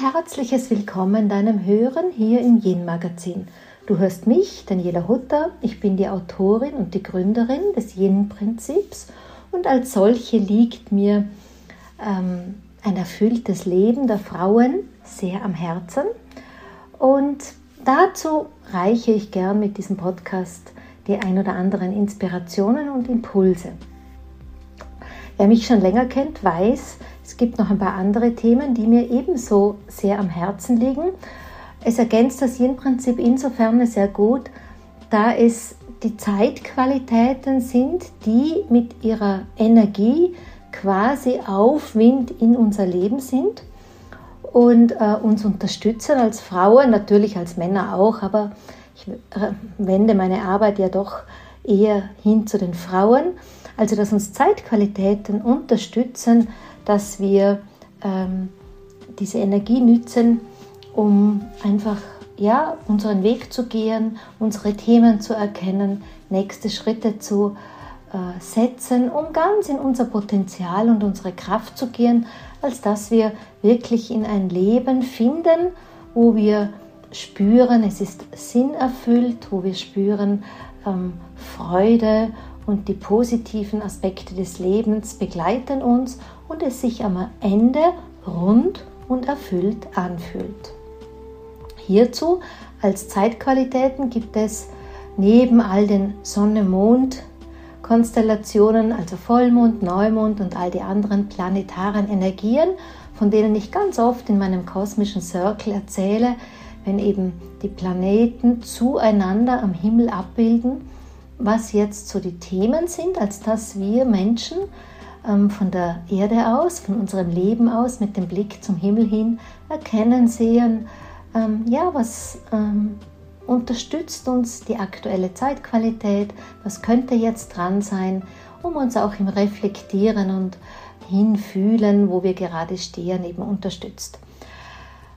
herzliches Willkommen deinem Hören hier im Yin Magazin. Du hörst mich, Daniela Hutter. Ich bin die Autorin und die Gründerin des Yin Prinzips und als solche liegt mir ähm, ein erfülltes Leben der Frauen sehr am Herzen. Und dazu reiche ich gern mit diesem Podcast die ein oder anderen Inspirationen und Impulse. Wer mich schon länger kennt, weiß, es gibt noch ein paar andere Themen, die mir ebenso sehr am Herzen liegen. Es ergänzt das Yin-Prinzip insofern sehr gut, da es die Zeitqualitäten sind, die mit ihrer Energie quasi Aufwind in unser Leben sind und äh, uns unterstützen als Frauen, natürlich als Männer auch, aber ich äh, wende meine Arbeit ja doch eher hin zu den Frauen. Also dass uns Zeitqualitäten unterstützen, dass wir ähm, diese Energie nützen, um einfach ja, unseren Weg zu gehen, unsere Themen zu erkennen, nächste Schritte zu äh, setzen, um ganz in unser Potenzial und unsere Kraft zu gehen, als dass wir wirklich in ein Leben finden, wo wir spüren, es ist sinnerfüllt, wo wir spüren ähm, Freude und die positiven Aspekte des Lebens begleiten uns und es sich am Ende rund und erfüllt anfühlt. Hierzu als Zeitqualitäten gibt es neben all den Sonne-Mond-Konstellationen, also Vollmond, Neumond und all die anderen planetaren Energien, von denen ich ganz oft in meinem kosmischen Circle erzähle, wenn eben die Planeten zueinander am Himmel abbilden, was jetzt so die Themen sind, als dass wir Menschen von der Erde aus, von unserem Leben aus, mit dem Blick zum Himmel hin erkennen, sehen, ähm, ja, was ähm, unterstützt uns die aktuelle Zeitqualität, was könnte jetzt dran sein, um uns auch im Reflektieren und Hinfühlen, wo wir gerade stehen, eben unterstützt.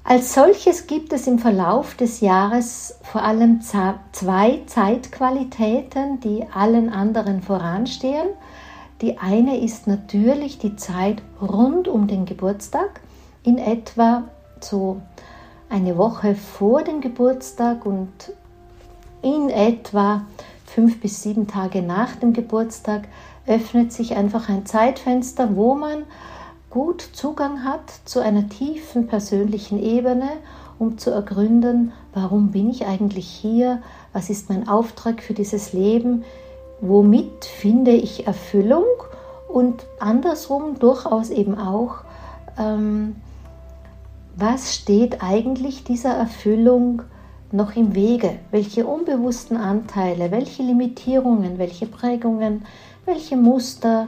Als solches gibt es im Verlauf des Jahres vor allem zwei Zeitqualitäten, die allen anderen voranstehen. Die eine ist natürlich die Zeit rund um den Geburtstag, in etwa so eine Woche vor dem Geburtstag und in etwa fünf bis sieben Tage nach dem Geburtstag öffnet sich einfach ein Zeitfenster, wo man gut Zugang hat zu einer tiefen persönlichen Ebene, um zu ergründen, warum bin ich eigentlich hier, was ist mein Auftrag für dieses Leben, womit finde ich Erfüllung und andersrum durchaus eben auch, ähm, was steht eigentlich dieser Erfüllung noch im Wege? Welche unbewussten Anteile, welche Limitierungen, welche Prägungen, welche Muster,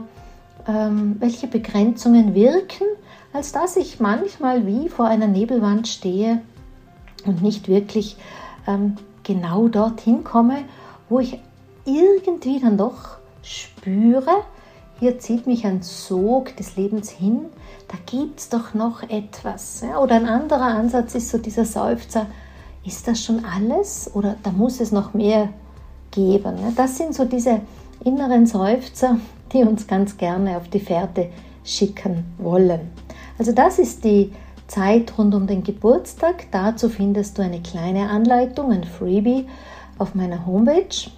ähm, welche Begrenzungen wirken, als dass ich manchmal wie vor einer Nebelwand stehe und nicht wirklich ähm, genau dorthin komme, wo ich irgendwie dann doch spüre, hier zieht mich ein Sog des Lebens hin, da gibt es doch noch etwas. Ja? Oder ein anderer Ansatz ist so dieser Seufzer, ist das schon alles oder da muss es noch mehr geben? Ja? Das sind so diese inneren Seufzer, die uns ganz gerne auf die Fährte schicken wollen. Also das ist die Zeit rund um den Geburtstag. Dazu findest du eine kleine Anleitung, ein Freebie auf meiner Homepage.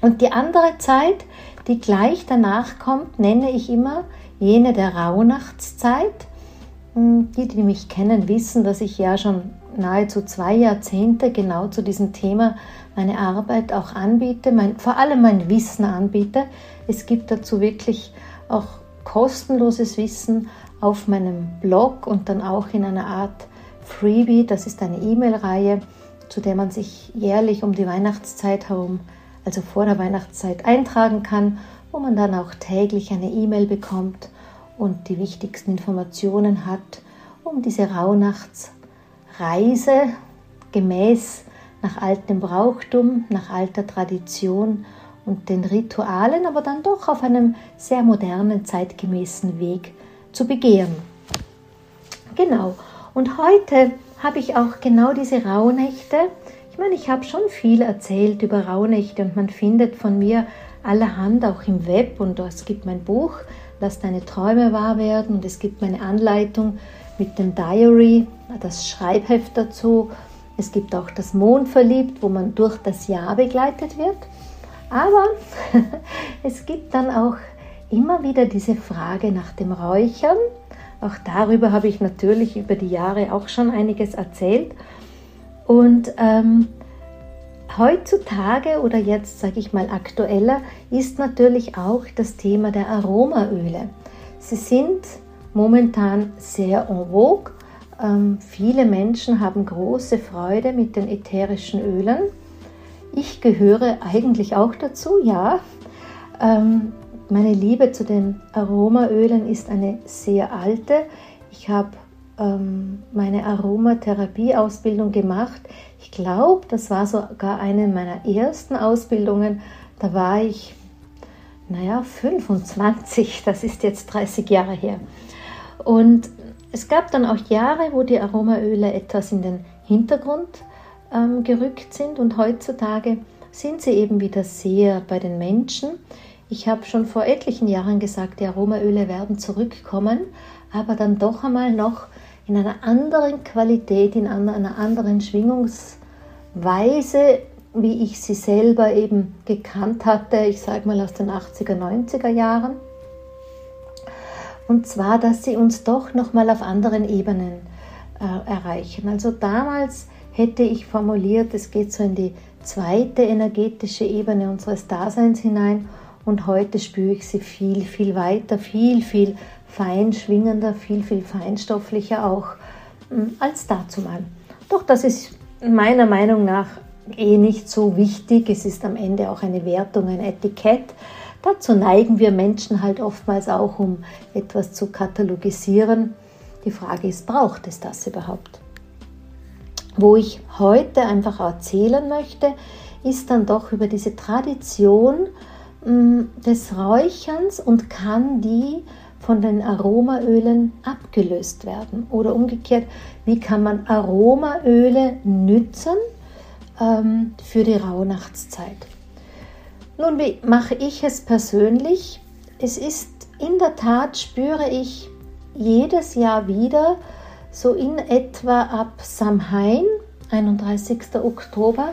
Und die andere Zeit, die gleich danach kommt, nenne ich immer jene der Rauhnachtszeit. Hm, die, die mich kennen, wissen, dass ich ja schon nahezu zwei Jahrzehnte genau zu diesem Thema meine Arbeit auch anbiete, mein, vor allem mein Wissen anbiete. Es gibt dazu wirklich auch kostenloses Wissen auf meinem Blog und dann auch in einer Art Freebie. Das ist eine E-Mail-Reihe, zu der man sich jährlich um die Weihnachtszeit herum, also vor der Weihnachtszeit, eintragen kann, wo man dann auch täglich eine E-Mail bekommt und die wichtigsten Informationen hat, um diese Rauhnachtsreise gemäß nach altem Brauchtum, nach alter Tradition und den Ritualen, aber dann doch auf einem sehr modernen, zeitgemäßen Weg zu begehen. Genau. Und heute habe ich auch genau diese Rauhnächte. Ich meine, ich habe schon viel erzählt über Rauhnächte und man findet von mir allerhand auch im Web und es gibt mein Buch, Lass deine Träume wahr werden und es gibt meine Anleitung, mit dem Diary, das Schreibheft dazu. Es gibt auch das Mond verliebt, wo man durch das Jahr begleitet wird. Aber es gibt dann auch immer wieder diese Frage nach dem Räuchern. Auch darüber habe ich natürlich über die Jahre auch schon einiges erzählt. Und ähm, heutzutage oder jetzt sage ich mal aktueller ist natürlich auch das Thema der Aromaöle. Sie sind momentan sehr en vogue. Ähm, viele Menschen haben große Freude mit den ätherischen Ölen. Ich gehöre eigentlich auch dazu, ja. Ähm, meine Liebe zu den Aromaölen ist eine sehr alte. Ich habe ähm, meine Aromatherapie-Ausbildung gemacht. Ich glaube, das war sogar eine meiner ersten Ausbildungen. Da war ich, naja, 25, das ist jetzt 30 Jahre her. Und es gab dann auch Jahre, wo die Aromaöle etwas in den Hintergrund ähm, gerückt sind und heutzutage sind sie eben wieder sehr bei den Menschen. Ich habe schon vor etlichen Jahren gesagt, die Aromaöle werden zurückkommen, aber dann doch einmal noch in einer anderen Qualität, in einer anderen Schwingungsweise, wie ich sie selber eben gekannt hatte, ich sage mal aus den 80er, 90er Jahren. Und zwar, dass sie uns doch nochmal auf anderen Ebenen äh, erreichen. Also damals hätte ich formuliert, es geht so in die zweite energetische Ebene unseres Daseins hinein und heute spüre ich sie viel, viel weiter, viel, viel fein schwingender, viel, viel feinstofflicher auch hm, als dazu mal. Doch das ist meiner Meinung nach eh nicht so wichtig. Es ist am Ende auch eine Wertung, ein Etikett. Dazu neigen wir Menschen halt oftmals auch, um etwas zu katalogisieren. Die Frage ist, braucht es das überhaupt? Wo ich heute einfach erzählen möchte, ist dann doch über diese Tradition hm, des Räucherns und kann die von den Aromaölen abgelöst werden? Oder umgekehrt, wie kann man Aromaöle nützen ähm, für die Rauhnachtszeit? Nun, wie mache ich es persönlich? Es ist in der Tat, spüre ich jedes Jahr wieder, so in etwa ab Samhain, 31. Oktober,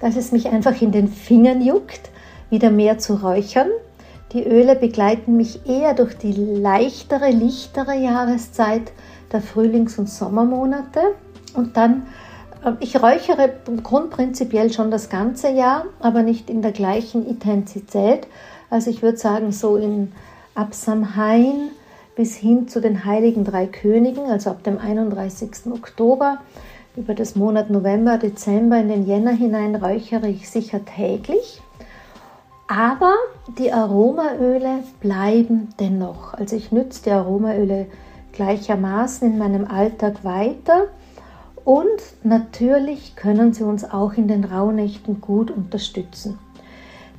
dass es mich einfach in den Fingern juckt, wieder mehr zu räuchern die Öle begleiten mich eher durch die leichtere, lichtere Jahreszeit der Frühlings- und Sommermonate. Und dann, äh, ich räuchere grundprinzipiell schon das ganze Jahr, aber nicht in der gleichen Intensität. Also ich würde sagen, so in ab Samhain bis hin zu den Heiligen Drei Königen, also ab dem 31. Oktober, über das Monat November, Dezember in den Jänner hinein räuchere ich sicher täglich. Aber die Aromaöle bleiben dennoch. Also ich nütze die Aromaöle gleichermaßen in meinem Alltag weiter. Und natürlich können sie uns auch in den Rauhnächten gut unterstützen.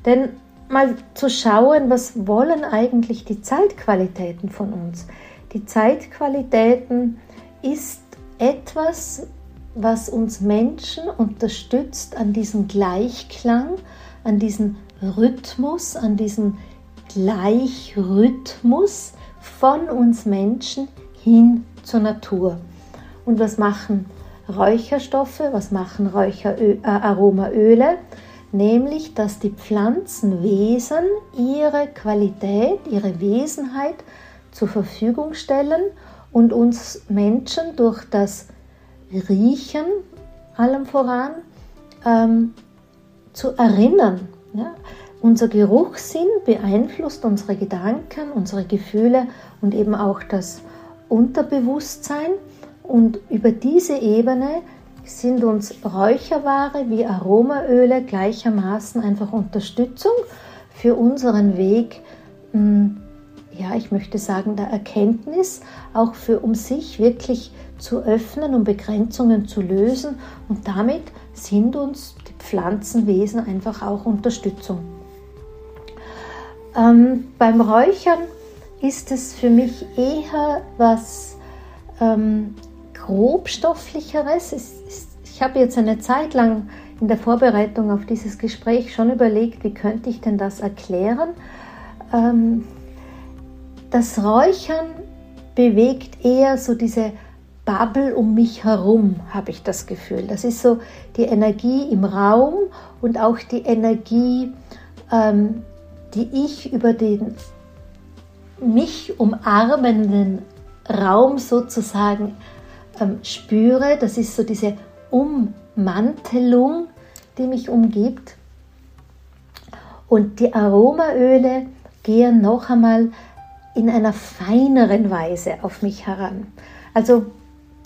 Denn mal zu schauen, was wollen eigentlich die Zeitqualitäten von uns? Die Zeitqualitäten ist etwas, was uns Menschen unterstützt an diesem Gleichklang, an diesem Rhythmus, an diesem Gleichrhythmus von uns Menschen hin zur Natur. Und was machen Räucherstoffe, was machen Räucheraromaöle? Äh, Nämlich, dass die Pflanzenwesen ihre Qualität, ihre Wesenheit zur Verfügung stellen und uns Menschen durch das Riechen allem voran ähm, zu erinnern ja? Unser Geruchssinn beeinflusst unsere Gedanken, unsere Gefühle und eben auch das Unterbewusstsein. Und über diese Ebene sind uns Räucherware wie Aromaöle gleichermaßen einfach Unterstützung für unseren Weg, hm, ja, ich möchte sagen, der Erkenntnis, auch für um sich wirklich zu öffnen, um Begrenzungen zu lösen. Und damit sind uns Pflanzenwesen einfach auch Unterstützung. Ähm, beim Räuchern ist es für mich eher was ähm, grobstofflicheres. Es, es, ich habe jetzt eine Zeit lang in der Vorbereitung auf dieses Gespräch schon überlegt, wie könnte ich denn das erklären. Ähm, das Räuchern bewegt eher so diese Bubble um mich herum, habe ich das Gefühl. Das ist so die Energie im Raum und auch die Energie, ähm, die ich über den mich umarmenden Raum sozusagen ähm, spüre. Das ist so diese Ummantelung, die mich umgibt. Und die Aromaöle gehen noch einmal in einer feineren Weise auf mich heran. Also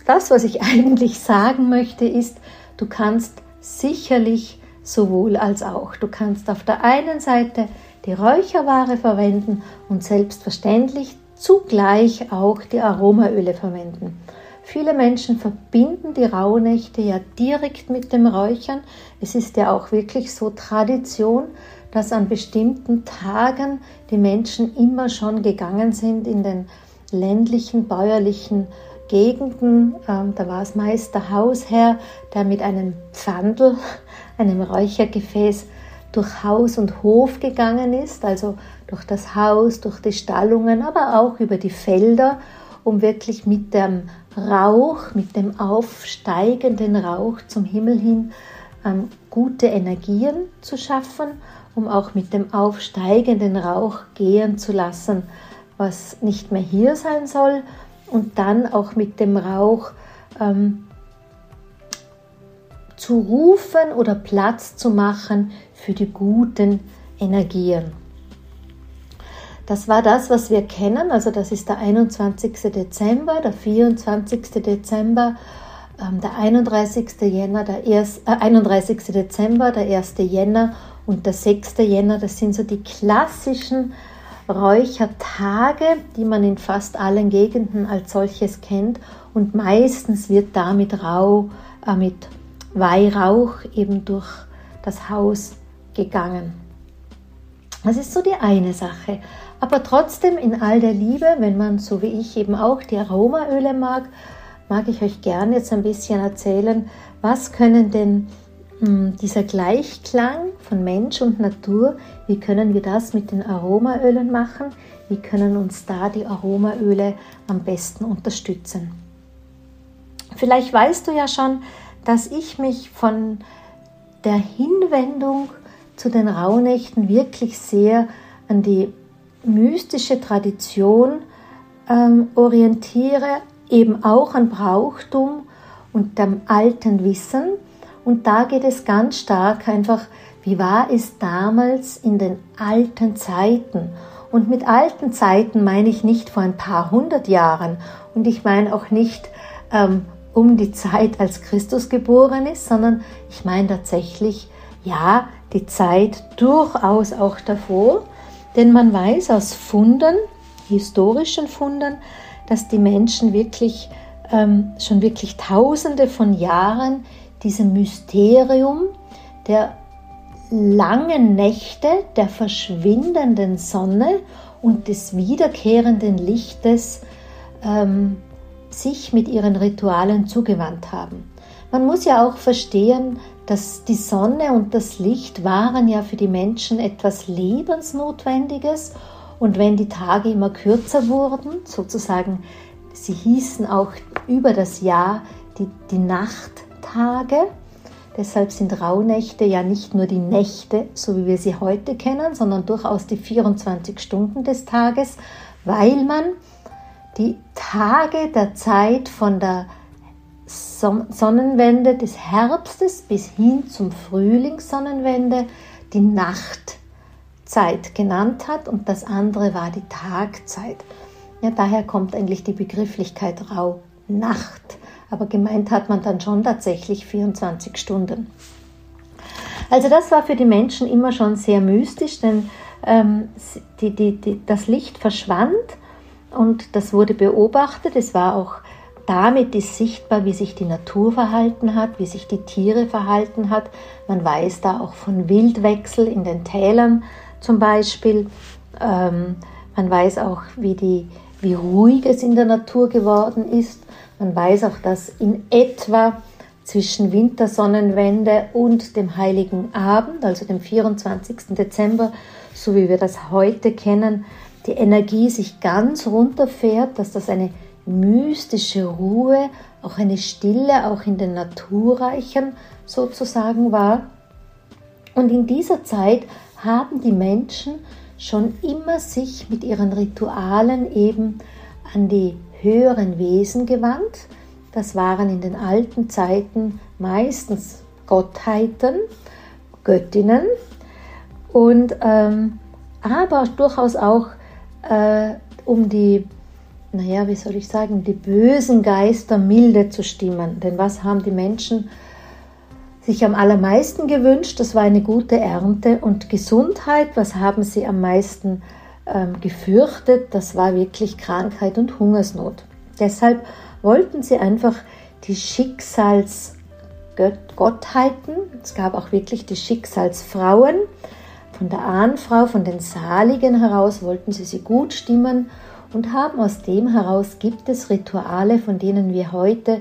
das, was ich eigentlich sagen möchte, ist, du kannst sicherlich sowohl als auch. Du kannst auf der einen Seite die Räucherware verwenden und selbstverständlich zugleich auch die Aromaöle verwenden. Viele Menschen verbinden die Rauhnächte ja direkt mit dem Räuchern. Es ist ja auch wirklich so Tradition, dass an bestimmten Tagen die Menschen immer schon gegangen sind in den ländlichen, bäuerlichen Gegenden. Ähm, da war es meist der Hausherr, der mit einem Pfandl, einem Räuchergefäß, durch Haus und Hof gegangen ist, also durch das Haus, durch die Stallungen, aber auch über die Felder, um wirklich mit dem Rauch, mit dem aufsteigenden Rauch zum Himmel hin ähm, gute Energien zu schaffen, um auch mit dem aufsteigenden Rauch gehen zu lassen, was nicht mehr hier sein soll und dann auch mit dem Rauch ähm, zu rufen oder Platz zu machen für die guten Energien. Das war das, was wir kennen. Also das ist der 21. Dezember, der 24. Dezember, ähm, der 31. Jänner, der 1, äh, 31. Dezember, der 1. Jänner und der 6. Jänner. Das sind so die klassischen Räuchertage, die man in fast allen Gegenden als solches kennt. Und meistens wird da mit Rau, äh, mit Weihrauch eben durch das Haus gegangen. Das ist so die eine Sache. Aber trotzdem in all der Liebe, wenn man so wie ich eben auch die Aromaöle mag, mag ich euch gerne jetzt ein bisschen erzählen, was können denn dieser Gleichklang von Mensch und Natur, wie können wir das mit den Aromaölen machen? Wie können uns da die Aromaöle am besten unterstützen? Vielleicht weißt du ja schon, dass ich mich von der Hinwendung zu den Rauhnächten wirklich sehr an die mystische Tradition ähm, orientiere, eben auch an Brauchtum und dem alten Wissen. Und da geht es ganz stark einfach, wie war es damals in den alten Zeiten? Und mit alten Zeiten meine ich nicht vor ein paar hundert Jahren und ich meine auch nicht ähm, um die Zeit, als Christus geboren ist, sondern ich meine tatsächlich, ja, die Zeit durchaus auch davor, denn man weiß aus Funden, historischen Funden, dass die Menschen wirklich ähm, schon wirklich tausende von Jahren diesem Mysterium der langen Nächte, der verschwindenden Sonne und des wiederkehrenden Lichtes ähm, sich mit ihren Ritualen zugewandt haben. Man muss ja auch verstehen, dass die Sonne und das Licht waren ja für die Menschen etwas Lebensnotwendiges und wenn die Tage immer kürzer wurden, sozusagen, sie hießen auch über das Jahr die, die Nachttage, deshalb sind Rauhnächte ja nicht nur die Nächte, so wie wir sie heute kennen, sondern durchaus die 24 Stunden des Tages, weil man die Tage der Zeit von der Sonnenwende des Herbstes bis hin zum Frühlingssonnenwende die Nachtzeit genannt hat und das andere war die Tagzeit. Ja, daher kommt eigentlich die Begrifflichkeit Rau Nacht, aber gemeint hat man dann schon tatsächlich 24 Stunden. Also das war für die Menschen immer schon sehr mystisch, denn ähm, die, die, die, das Licht verschwand und das wurde beobachtet. Es war auch damit ist sichtbar, wie sich die Natur verhalten hat, wie sich die Tiere verhalten hat. Man weiß da auch von Wildwechsel in den Tälern zum Beispiel. Ähm, man weiß auch, wie, die, wie ruhig es in der Natur geworden ist. Man weiß auch, dass in etwa zwischen Wintersonnenwende und dem heiligen Abend, also dem 24. Dezember, so wie wir das heute kennen, die Energie sich ganz runterfährt, dass das eine mystische Ruhe, auch eine Stille, auch in den Naturreichen sozusagen war. Und in dieser Zeit haben die Menschen schon immer sich mit ihren Ritualen eben an die höheren Wesen gewandt. Das waren in den alten Zeiten meistens Gottheiten, Göttinnen und ähm, aber durchaus auch äh, um die, naja, wie soll ich sagen, die bösen Geister milde zu stimmen. Denn was haben die Menschen sich am allermeisten gewünscht? Das war eine gute Ernte und Gesundheit. Was haben sie am meisten ähm, gefürchtet? Das war wirklich Krankheit und Hungersnot. Deshalb wollten sie einfach die Schicksalsgottheiten, es gab auch wirklich die Schicksalsfrauen, von der Ahnfrau, von den Saligen heraus wollten sie sie gut stimmen und haben aus dem heraus gibt es Rituale, von denen wir heute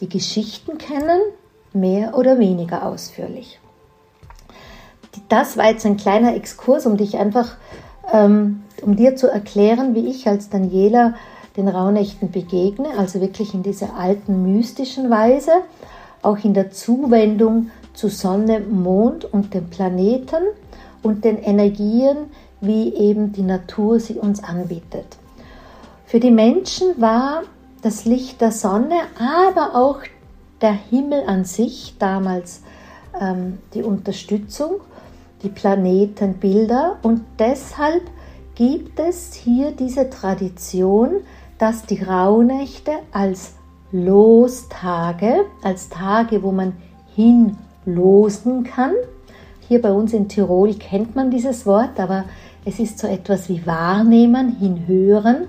die Geschichten kennen, mehr oder weniger ausführlich. Das war jetzt ein kleiner Exkurs, um dich einfach, ähm, um dir zu erklären, wie ich als Daniela den Rauhnächten begegne, also wirklich in dieser alten mystischen Weise, auch in der Zuwendung zu Sonne, Mond und den Planeten und den Energien, wie eben die Natur sie uns anbietet. Für die Menschen war das Licht der Sonne, aber auch der Himmel an sich damals ähm, die Unterstützung, die Planetenbilder und deshalb gibt es hier diese Tradition, dass die Rauhnächte als Lostage, als Tage, wo man hinlosen kann, hier bei uns in Tirol kennt man dieses Wort, aber es ist so etwas wie wahrnehmen, hinhören.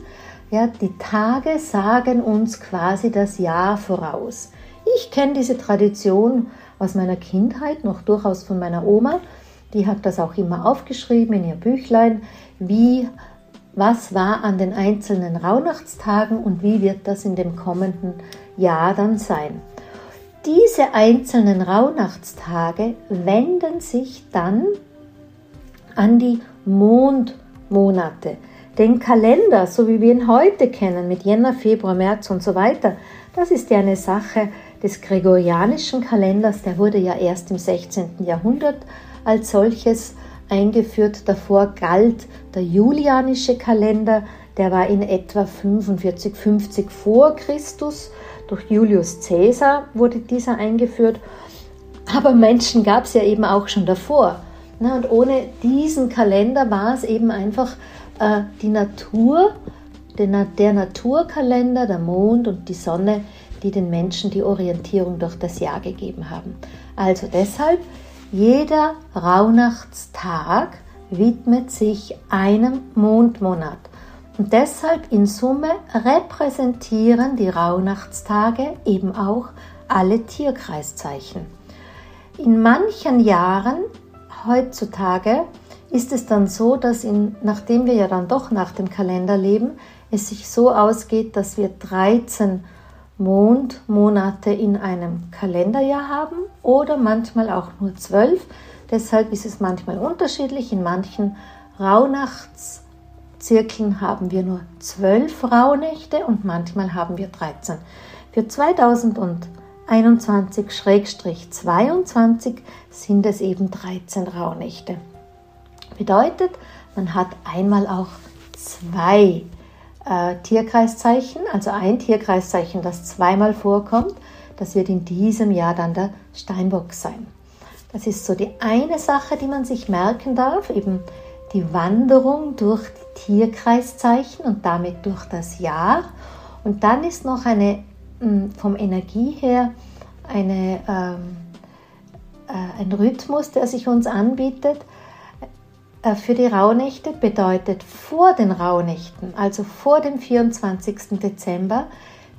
Ja, die Tage sagen uns quasi das Jahr voraus. Ich kenne diese Tradition aus meiner Kindheit, noch durchaus von meiner Oma. Die hat das auch immer aufgeschrieben in ihr Büchlein, wie, was war an den einzelnen Rauhnachtstagen und wie wird das in dem kommenden Jahr dann sein. Diese einzelnen Rauhnachtstage wenden sich dann an die Mondmonate. Den Kalender, so wie wir ihn heute kennen, mit Jänner, Februar, März und so weiter, das ist ja eine Sache des gregorianischen Kalenders. Der wurde ja erst im 16. Jahrhundert als solches eingeführt. Davor galt der julianische Kalender, der war in etwa 45, 50 vor Christus durch Julius Caesar wurde dieser eingeführt. Aber Menschen gab es ja eben auch schon davor. Und ohne diesen Kalender war es eben einfach äh, die Natur, der Naturkalender, der Mond und die Sonne, die den Menschen die Orientierung durch das Jahr gegeben haben. Also deshalb, jeder Rauhnachtstag widmet sich einem Mondmonat. Und deshalb in Summe repräsentieren die Rauhnachtstage eben auch alle Tierkreiszeichen. In manchen Jahren heutzutage ist es dann so, dass in, nachdem wir ja dann doch nach dem Kalender leben, es sich so ausgeht, dass wir 13 Mondmonate in einem Kalenderjahr haben oder manchmal auch nur 12. Deshalb ist es manchmal unterschiedlich. In manchen Rauhnachtsjahren Zirkeln haben wir nur zwölf Rauhnächte und manchmal haben wir 13. Für 2021-22 sind es eben 13 Rauhnächte. Bedeutet, man hat einmal auch zwei äh, Tierkreiszeichen, also ein Tierkreiszeichen, das zweimal vorkommt. Das wird in diesem Jahr dann der Steinbock sein. Das ist so die eine Sache, die man sich merken darf, eben die Wanderung durch die Tierkreiszeichen und damit durch das Jahr. Und dann ist noch eine hm, vom Energie her eine, ähm, äh, ein Rhythmus, der sich uns anbietet. Äh, für die Rauhnächte bedeutet vor den Rauhnächten, also vor dem 24. Dezember,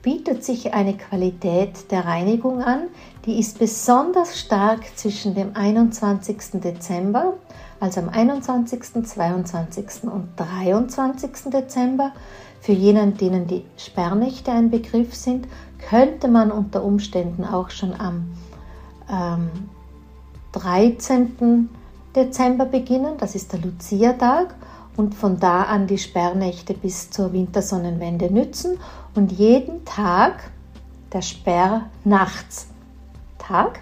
bietet sich eine Qualität der Reinigung an, die ist besonders stark zwischen dem 21. Dezember also am 21., 22. und 23. Dezember. Für jenen, denen die Sperrnächte ein Begriff sind, könnte man unter Umständen auch schon am ähm, 13. Dezember beginnen, das ist der Lucia-Tag, und von da an die Sperrnächte bis zur Wintersonnenwende nützen und jeden Tag, der Sperrnachtstag,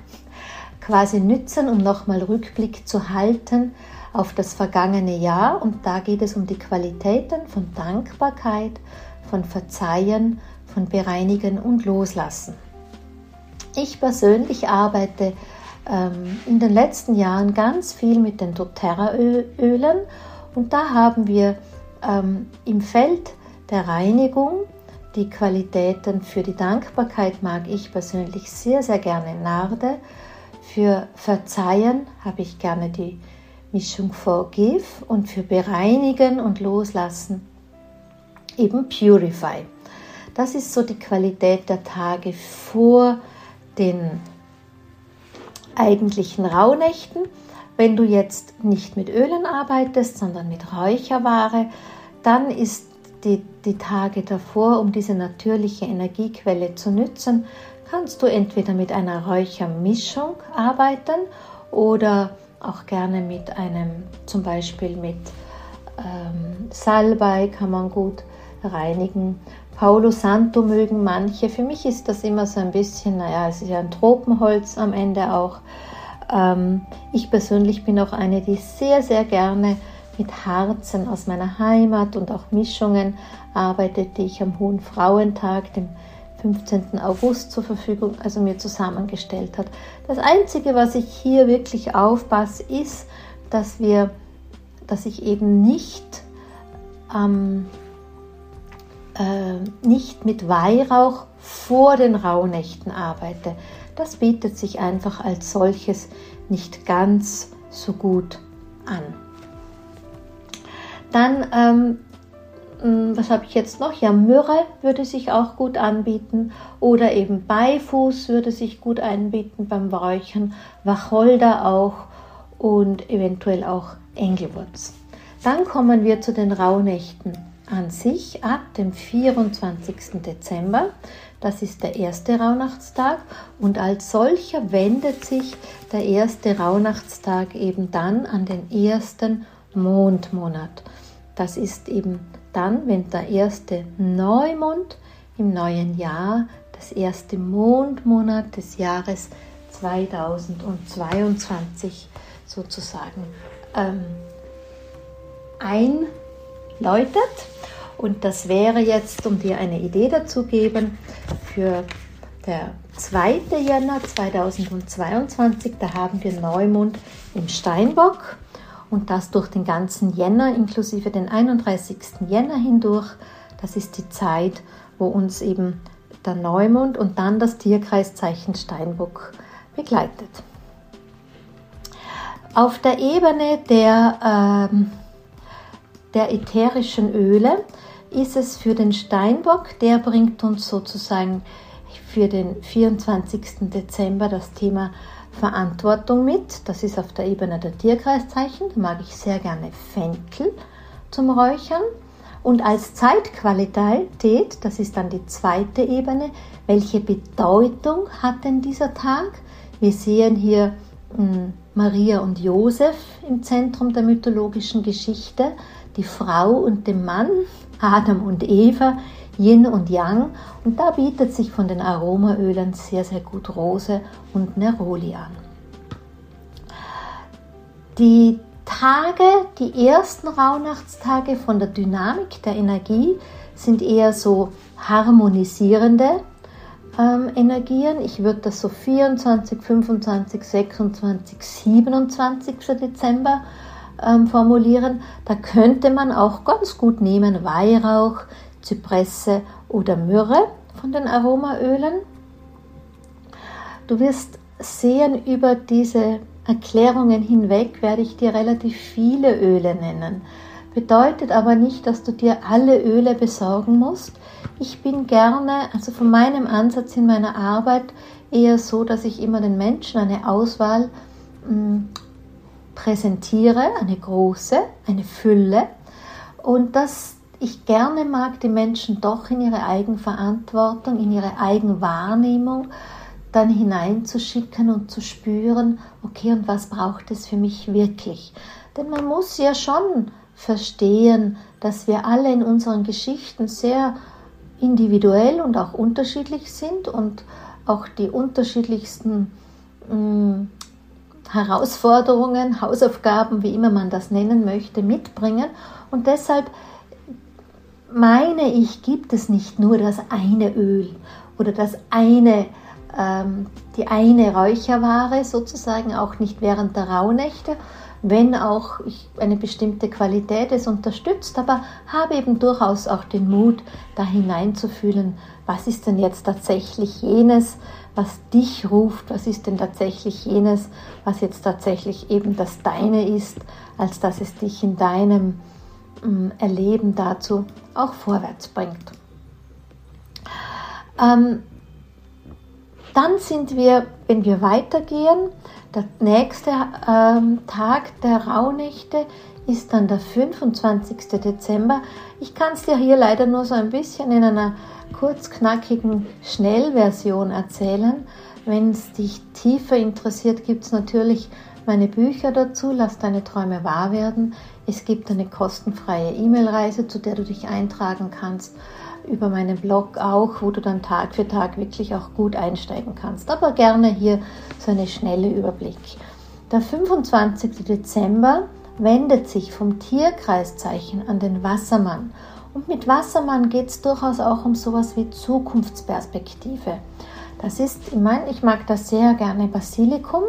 quasi nützen, um nochmal Rückblick zu halten auf das vergangene Jahr. Und da geht es um die Qualitäten von Dankbarkeit, von Verzeihen, von Bereinigen und Loslassen. Ich persönlich arbeite in den letzten Jahren ganz viel mit den doTERRA-Ölen und da haben wir ähm, im Feld der Reinigung die Qualitäten für die Dankbarkeit mag ich persönlich sehr, sehr gerne Narde. Für Verzeihen habe ich gerne die Mischung Forgive und für Bereinigen und Loslassen eben Purify. Das ist so die Qualität der Tage vor den eigentlichen Rauhnächten. Wenn du jetzt nicht mit Ölen arbeitest, sondern mit Räucherware, dann ist die, die Tage davor, um diese natürliche Energiequelle zu nützen, kannst du entweder mit einer Räuchermischung arbeiten oder auch gerne mit einem, zum Beispiel mit ähm, Salbei kann man gut reinigen. Paulo Santo mögen manche. Für mich ist das immer so ein bisschen, naja, es ist ja ein Tropenholz am Ende auch. Ähm, ich persönlich bin auch eine, die sehr, sehr gerne mit Harzen aus meiner Heimat und auch Mischungen arbeitet, die ich am Hohen Frauentag, dem 15. August zur Verfügung, also mir zusammengestellt hat. Das Einzige, was ich hier wirklich aufpasse, ist, dass wir, dass ich eben nicht, ähm, äh, nicht mit Weihrauch vor den Rauhnächten arbeite. Das bietet sich einfach als solches nicht ganz so gut an. Dann ähm, hm, was habe ich jetzt noch? Ja, Myrrhe würde sich auch gut anbieten oder eben Beifuß würde sich gut anbieten beim Räuchern, Wacholder auch und eventuell auch Engelwurz. Dann kommen wir zu den Rauhnächten an sich ab dem 24. Dezember. Das ist der erste Rauhnachtstag und als solcher wendet sich der erste Rauhnachtstag eben dann an den ersten Mondmonat. Das ist eben dann, wenn der erste Neumond im neuen Jahr, das erste Mondmonat des Jahres 2022 sozusagen ähm, einläutet. Und das wäre jetzt, um dir eine Idee dazu geben, für der 2. Jänner 2022, da haben wir Neumond im Steinbock und das durch den ganzen Jänner inklusive den 31. Jänner hindurch. Das ist die Zeit, wo uns eben der Neumond und dann das Tierkreiszeichen Steinbock begleitet. Auf der Ebene der, ähm, der ätherischen Öle ist es für den Steinbock, der bringt uns sozusagen für den 24. Dezember das Thema Verantwortung mit. Das ist auf der Ebene der Tierkreiszeichen. Da mag ich sehr gerne Fenkel zum Räuchern. Und als Zeitqualität, das ist dann die zweite Ebene, welche Bedeutung hat denn dieser Tag? Wir sehen hier hm, Maria und Josef im Zentrum der mythologischen Geschichte, die Frau und den Mann, Adam und Eva Yin und Yang und da bietet sich von den Aromaölen sehr, sehr gut Rose und Neroli an. Die Tage, die ersten Rauhnachtstage von der Dynamik der Energie sind eher so harmonisierende ähm, Energien. Ich würde das so 24, 25, 26, 27. Dezember ähm, formulieren. Da könnte man auch ganz gut nehmen Weihrauch, Zypresse oder Myrrhe von den Aromaölen. Du wirst sehen, über diese Erklärungen hinweg werde ich dir relativ viele Öle nennen. Bedeutet aber nicht, dass du dir alle Öle besorgen musst. Ich bin gerne, also von meinem Ansatz in meiner Arbeit eher so, dass ich immer den Menschen eine Auswahl mm, präsentiere, eine große, eine Fülle. Und das ich gerne mag, die Menschen doch in ihre Eigenverantwortung, in ihre Eigenwahrnehmung dann hineinzuschicken und zu spüren, okay, und was braucht es für mich wirklich? Denn man muss ja schon verstehen, dass wir alle in unseren Geschichten sehr individuell und auch unterschiedlich sind und auch die unterschiedlichsten mh, mm, Herausforderungen, Hausaufgaben, wie immer man das nennen möchte, mitbringen. Und deshalb meine ich, gibt es nicht nur das eine Öl oder das eine, ähm, die eine Räucherware sozusagen, auch nicht während der Rauhnächte, wenn auch eine bestimmte Qualität es unterstützt, aber habe eben durchaus auch den Mut, da hineinzufühlen, was ist denn jetzt tatsächlich jenes, was dich ruft, was ist denn tatsächlich jenes, was jetzt tatsächlich eben das Deine ist, als dass es dich in deinem mm, Erleben dazu auch vorwärts bringt. Ähm, dann sind wir, wenn wir weitergehen, der nächste ähm, Tag der Rauhnächte ist dann der 25. Dezember. Ich kann es dir hier leider nur so ein bisschen in einer kurzknackigen Schnellversion erzählen. Wenn es dich tiefer interessiert, gibt es natürlich meine Bücher dazu. Lass deine Träume wahr werden. Es gibt eine kostenfreie E-Mail-Reise, zu der du dich eintragen kannst über meinen Blog auch, wo du dann Tag für Tag wirklich auch gut einsteigen kannst. Aber gerne hier so eine schnelle Überblick. Der 25. Dezember wendet sich vom Tierkreiszeichen an den Wassermann. Und mit Wassermann geht es durchaus auch um sowas wie Zukunftsperspektive. Das ist, ich meine, ich mag das sehr gerne Basilikum.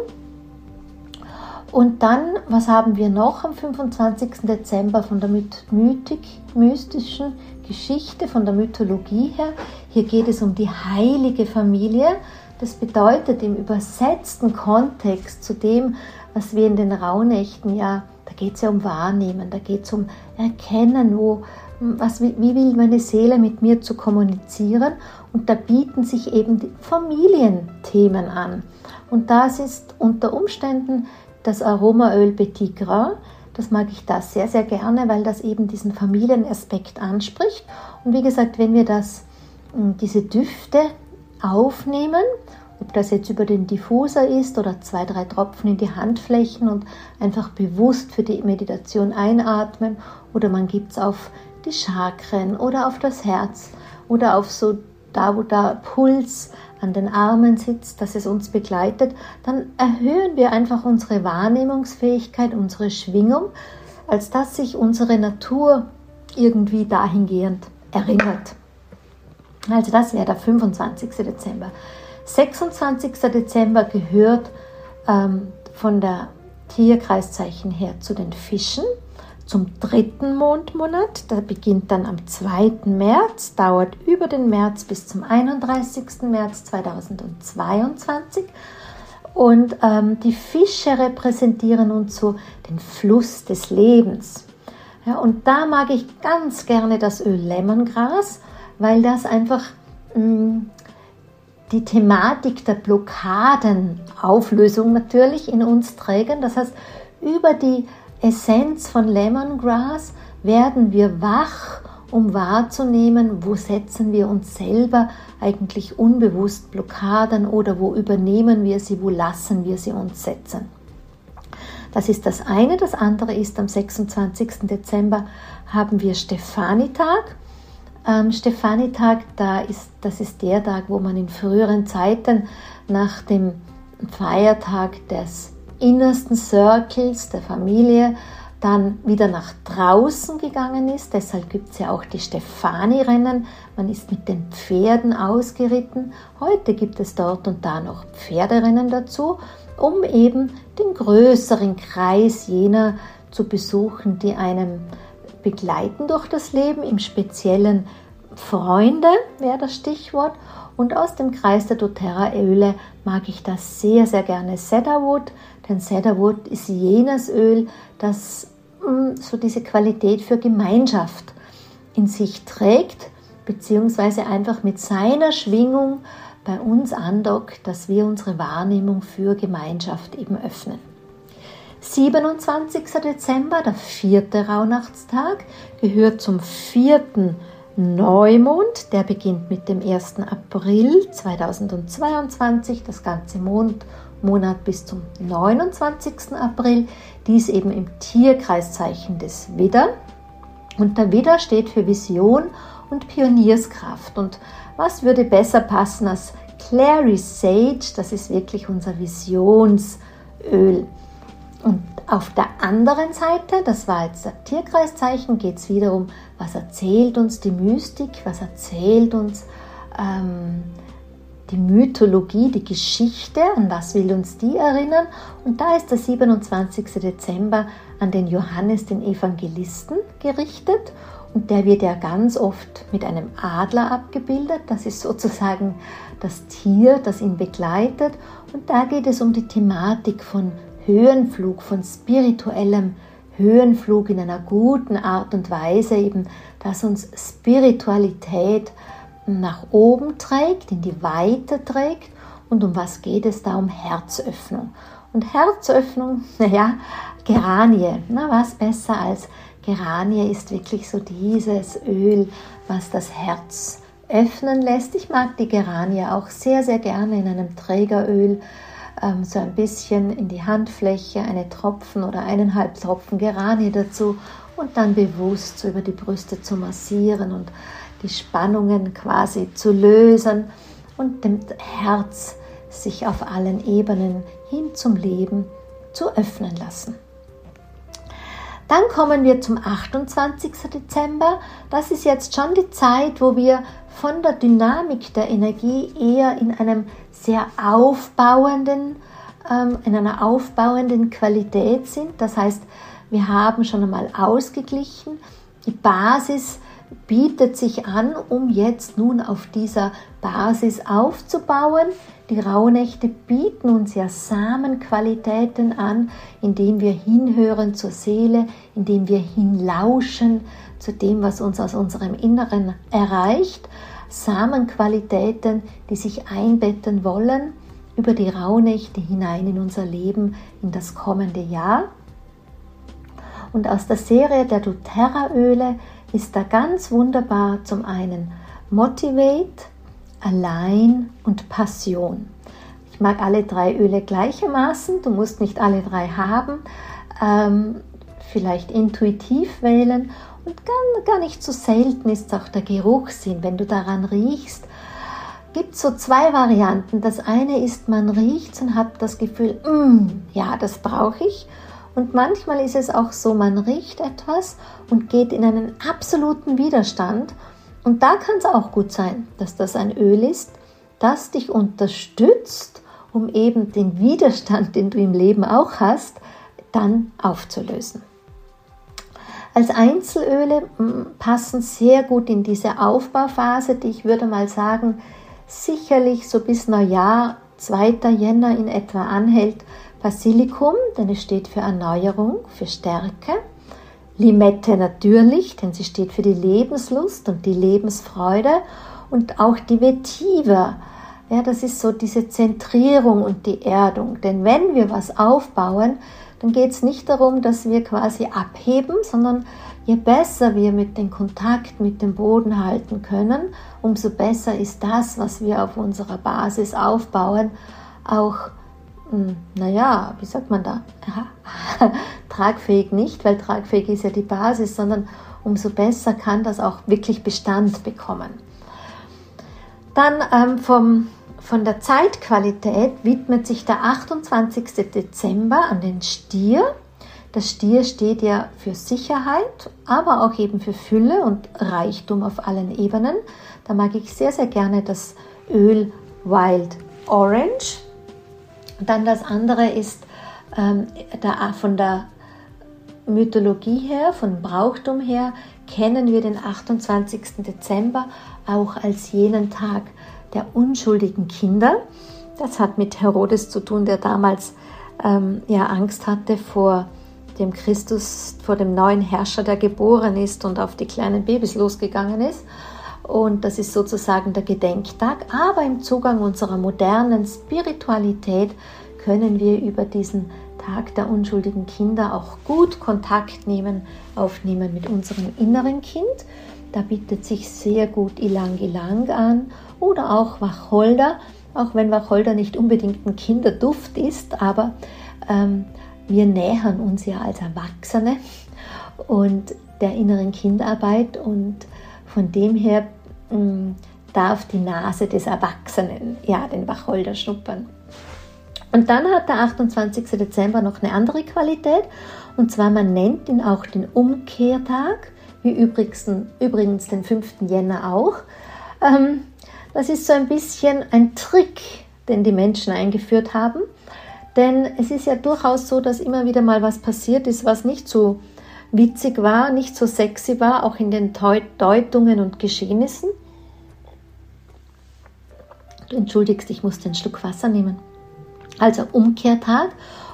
Und dann, was haben wir noch am 25. Dezember von der Mythik, mystischen Geschichte, von der Mythologie her? Hier geht es um die heilige Familie. Das bedeutet im übersetzten Kontext zu dem, was wir in den Rauhnächten ja, da geht es ja um Wahrnehmen, da geht es um Erkennen, wo, was, wie, will meine Seele mit mir zu kommunizieren. Und da bieten sich eben die Familienthemen an. Und das ist unter Umständen das Aromaöl Petit Gras. Das mag ich da sehr, sehr gerne, weil das eben diesen Familienaspekt anspricht. Und wie gesagt, wenn wir das, hm, diese Düfte aufnehmen, ob das jetzt über den Diffuser ist oder zwei, drei Tropfen in die Handflächen und einfach bewusst für die Meditation einatmen oder man gibt es auf die Chakren oder auf das Herz oder auf so da, wo der Puls an den Armen sitzt, dass es uns begleitet, dann erhöhen wir einfach unsere Wahrnehmungsfähigkeit, unsere Schwingung, als dass sich unsere Natur irgendwie dahingehend erinnert. Also das wäre der 25. Dezember. 26. Dezember gehört ähm, von der Tierkreiszeichen her zu den Fischen zum dritten Mondmonat. Der beginnt dann am 2. März, dauert über den März bis zum 31. März 2022. Und ähm, die Fische repräsentieren uns so den Fluss des Lebens. Ja, und da mag ich ganz gerne das Öl Lemongras, weil das einfach mh, mm, die Thematik der Blockadenauflösung natürlich in uns trägt. Das heißt, über die Essenz von Lemongrass werden wir wach, um wahrzunehmen, wo setzen wir uns selber eigentlich unbewusst Blockaden oder wo übernehmen wir sie, wo lassen wir sie uns setzen. Das ist das eine. Das andere ist, am 26. Dezember haben wir Stefanitag. Ähm, Stefanitag, da ist, das ist der Tag, wo man in früheren Zeiten nach dem Feiertag des innersten Circles der Familie dann wieder nach draußen gegangen ist. Deshalb gibt es ja auch die Stefani-Rennen. Man ist mit den Pferden ausgeritten. Heute gibt es dort und da noch Pferderennen dazu, um eben den größeren Kreis jener zu besuchen, die einem begleiten durch das Leben, im speziellen Freunde wäre das Stichwort. Und aus dem Kreis der doTERRA-Öle mag ich das sehr, sehr gerne. Cedarwood, denn Cedarwood ist jenes Öl, das mm, so diese Qualität für Gemeinschaft in sich trägt, beziehungsweise einfach mit seiner Schwingung bei uns andockt, dass wir unsere Wahrnehmung für Gemeinschaft eben öffnen. 27. Dezember, der vierte Rauhnachtstag, gehört zum vierten Neumond, der beginnt mit dem 1. April 2022, das ganze Mondmonat bis zum 29. April, dies eben im Tierkreiszeichen des Widder. Und der Widder steht für Vision und Pionierskraft. Und was würde besser passen als Clary Sage? Das ist wirklich unser Visionsöl. Und auf der anderen Seite, das war jetzt das Tierkreiszeichen, geht es wiederum, was erzählt uns die Mystik, was erzählt uns ähm, die Mythologie, die Geschichte, an was will uns die erinnern? Und da ist der 27. Dezember an den Johannes, den Evangelisten, gerichtet. Und der wird ja ganz oft mit einem Adler abgebildet. Das ist sozusagen das Tier, das ihn begleitet. Und da geht es um die Thematik von Höhenflug, von spirituellem Höhenflug in einer guten Art und Weise, eben, dass uns Spiritualität nach oben trägt, in die Weite trägt. Und um was geht es da? Um Herzöffnung. Und Herzöffnung, naja, Geranie, na, was besser als Geranie ist wirklich so dieses Öl, was das Herz öffnen lässt. Ich mag die Geranie auch sehr, sehr gerne in einem Trägeröl ähm, so ein bisschen in die Handfläche, eine Tropfen oder eineinhalb Tropfen Geranie dazu und dann bewusst so über die Brüste zu massieren und die Spannungen quasi zu lösen und dem Herz sich auf allen Ebenen hin zum Leben zu öffnen lassen. Dann kommen wir zum 28. Dezember. Das ist jetzt schon die Zeit, wo wir von der Dynamik der Energie eher in einem sehr aufbauenden, ähm, in einer aufbauenden Qualität sind. Das heißt, wir haben schon einmal ausgeglichen. Die Basis bietet sich an, um jetzt nun auf dieser Basis aufzubauen. Die Rauhnächte bieten uns ja Samenqualitäten an, indem wir hinhören zur Seele, indem wir hinlauschen zu dem, was uns aus unserem Inneren erreicht. Samenqualitäten, die sich einbetten wollen über die Rauhnächte hinein in unser Leben, in das kommende Jahr. Und aus der Serie der doTERRA-Öle ist da ganz wunderbar zum einen Motivate, Allein und Passion. Ich mag alle drei Öle gleichermaßen, du musst nicht alle drei haben, ähm, vielleicht intuitiv wählen und gar, gar nicht so selten ist auch der Geruchssinn, wenn du daran riechst. Gibt so zwei Varianten. Das eine ist, man riecht und hat das Gefühl, mm, ja, das brauche ich. Und manchmal ist es auch so, man riecht etwas und geht in einen absoluten Widerstand. Und da kann es auch gut sein, dass das ein Öl ist, das dich unterstützt, um eben den Widerstand, den du im Leben auch hast, dann aufzulösen. Als Einzelöle hm, passen sehr gut in diese Aufbauphase, die ich würde mal sagen, sicherlich so bis Neujahr, 2. Jänner in etwa anhält. Basilikum, denn es steht für Erneuerung, für Stärke. Limette natürlich, denn sie steht für die Lebenslust und die Lebensfreude. Und auch die Vetiver, ja, das ist so diese Zentrierung und die Erdung. Denn wenn wir was aufbauen, dann geht es nicht darum, dass wir quasi abheben, sondern je besser wir mit den Kontakt mit dem Boden halten können, umso besser ist das, was wir auf unserer Basis aufbauen, auch, hm, naja, wie sagt man da, tragfähig nicht, weil tragfähig ist ja die Basis, sondern umso besser kann das auch wirklich Bestand bekommen. Dann ähm, vom von der Zeitqualität widmet sich der 28. Dezember an den Stier. Der Stier steht ja für Sicherheit, aber auch eben für Fülle und Reichtum auf allen Ebenen. Da mag ich sehr, sehr gerne das Öl Wild Orange. Dann das andere ist ähm, der, von der Mythologie her, von Brauchtum her, kennen wir den 28. Dezember auch als jenen Tag der unschuldigen Kinder. Das hat mit Herodes zu tun, der damals ähm, ja Angst hatte vor dem Christus, vor dem neuen Herrscher, der geboren ist und auf die kleinen Babys losgegangen ist. Und das ist sozusagen der Gedenktag. Aber im Zugang unserer modernen Spiritualität können wir über diesen Tag der unschuldigen Kinder auch gut Kontakt nehmen, aufnehmen mit unserem inneren Kind. Da bietet sich sehr gut Ilang Ilang an oder auch Wacholder, auch wenn Wacholder nicht unbedingt ein Kinderduft ist, aber ähm, wir nähern uns ja als Erwachsene und der inneren Kindarbeit und Von dem her mh, mm, darf die Nase des Erwachsenen ja den Wacholder schnuppern. Und dann hat der 28. Dezember noch eine andere Qualität. Und zwar, man nennt ihn auch den Umkehrtag, wie übrigens, übrigens den 5. Jänner auch. Ähm, das ist so ein bisschen ein Trick, den die Menschen eingeführt haben. Denn es ist ja durchaus so, dass immer wieder mal was passiert ist, was nicht so witzig war, nicht so sexy war, auch in den Deutungen und Geschehnissen. Du entschuldigst, ich musste einen Schluck Wasser nehmen. Also Umkehrtag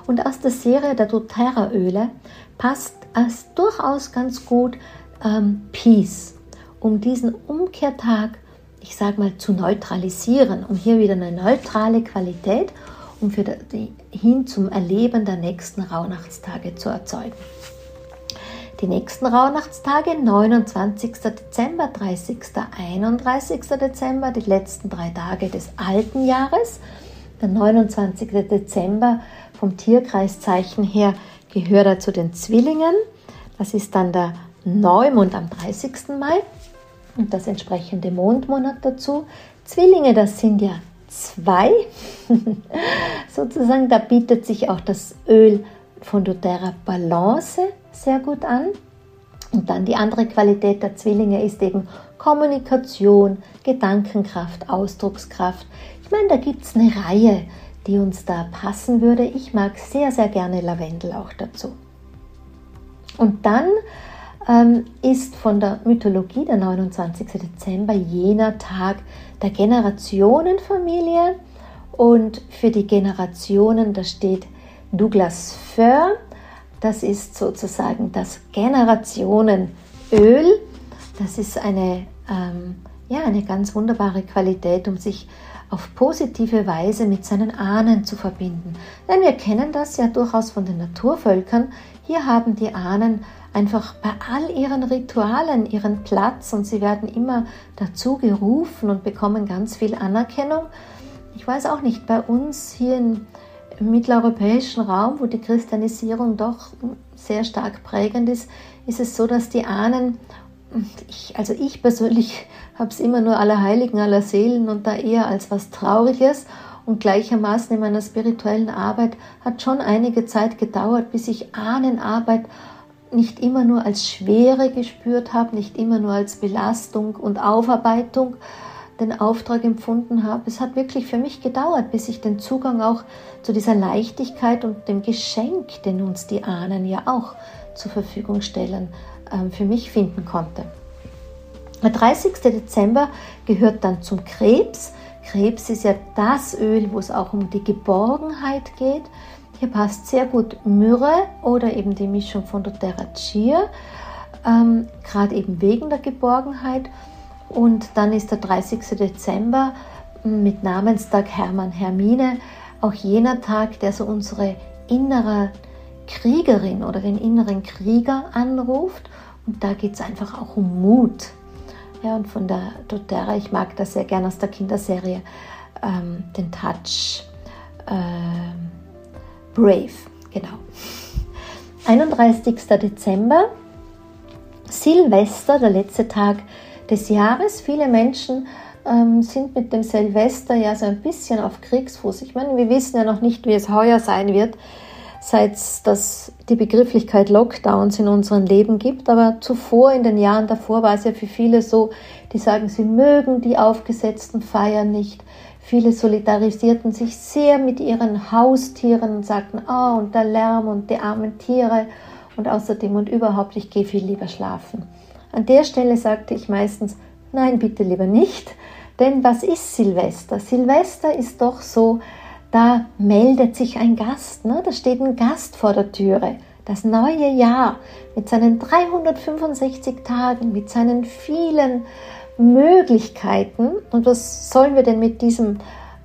und aus der Serie der doTERRA-Öle passt es durchaus ganz gut ähm, Peace, um diesen Umkehrtag, ich sage mal, zu neutralisieren, um hier wieder eine neutrale Qualität, um für die, hin zum Erleben der nächsten Rauhnachtstage zu erzeugen. Die nächsten Rauhnachtstage, 29. Dezember, 30. 31. Dezember, die letzten drei Tage des alten Jahres. Der 29. Dezember vom Tierkreiszeichen her gehört er zu den Zwillingen. Das ist dann der Neumond am 30. Mai und das entsprechende Mondmonat dazu. Zwillinge, das sind ja zwei. Sozusagen, da bietet sich auch das Öl von doTERRA Balance sehr gut an. Und dann die andere Qualität der Zwillinge ist eben Kommunikation, Gedankenkraft, Ausdruckskraft. Ich meine, da gibt es eine Reihe, die uns da passen würde. Ich mag sehr, sehr gerne Lavendel auch dazu. Und dann ist von der Mythologie der 29. Dezember jener Tag der Generationenfamilie. Und für die Generationen, da steht Douglas Fir, das ist sozusagen das Generationenöl. Das ist eine, ähm, ja, eine ganz wunderbare Qualität, um sich auf positive Weise mit seinen Ahnen zu verbinden. Denn wir kennen das ja durchaus von den Naturvölkern. Hier haben die Ahnen einfach bei all ihren Ritualen ihren Platz und sie werden immer dazu gerufen und bekommen ganz viel Anerkennung. Ich weiß auch nicht, bei uns hier im mitteleuropäischen Raum, wo die Christianisierung doch sehr stark prägend ist, ist es so, dass die Ahnen, ich, also ich persönlich habe es immer nur aller Heiligen, aller Seelen und da eher als was Trauriges und gleichermaßen in meiner spirituellen Arbeit hat schon einige Zeit gedauert, bis ich Ahnenarbeit nicht immer nur als Schwere gespürt habe, nicht immer nur als Belastung und Aufarbeitung, den Auftrag empfunden habe. Es hat wirklich für mich gedauert, bis ich den Zugang auch zu dieser Leichtigkeit und dem Geschenk, den uns die Ahnen ja auch zur Verfügung stellen, ähm, für mich finden konnte. Der 30. Dezember gehört dann zum Krebs. Krebs ist ja das Öl, wo es auch um die Geborgenheit geht. Hier passt sehr gut Myrrhe oder eben die Mischung von doTERRA Chia, ähm, gerade eben wegen der Geborgenheit. Und dann ist der 30. Dezember mit Namenstag Hermann Hermine auch jener Tag, der so unsere innere Kriegerin oder den inneren Krieger anruft. Und da geht es einfach auch um Mut. Ja, und von der doTERRA, ich mag das sehr gerne aus der Kinderserie, ähm, den Touch äh, Brave, genau. 31. Dezember, Silvester, der letzte Tag des Jahres. Viele Menschen ähm, sind mit dem Silvester ja so ein bisschen auf Kriegsfuß. Ich meine, wir wissen ja noch nicht, wie es heuer sein wird, seit es die Begrifflichkeit Lockdowns in unserem Leben gibt. Aber zuvor, in den Jahren davor, war es ja für viele so, die sagen, sie mögen die aufgesetzten Feiern nicht. Viele solidarisierten sich sehr mit ihren Haustieren und sagten, oh, und der Lärm und die armen Tiere und außerdem und überhaupt, ich gehe viel lieber schlafen. An der Stelle sagte ich meistens, nein, bitte lieber nicht, denn was ist Silvester? Silvester ist doch so, da meldet sich ein Gast, ne? da steht ein Gast vor der Türe. Das neue Jahr mit seinen 365 Tagen, mit seinen vielen Möglichkeiten. Und was sollen wir denn mit diesem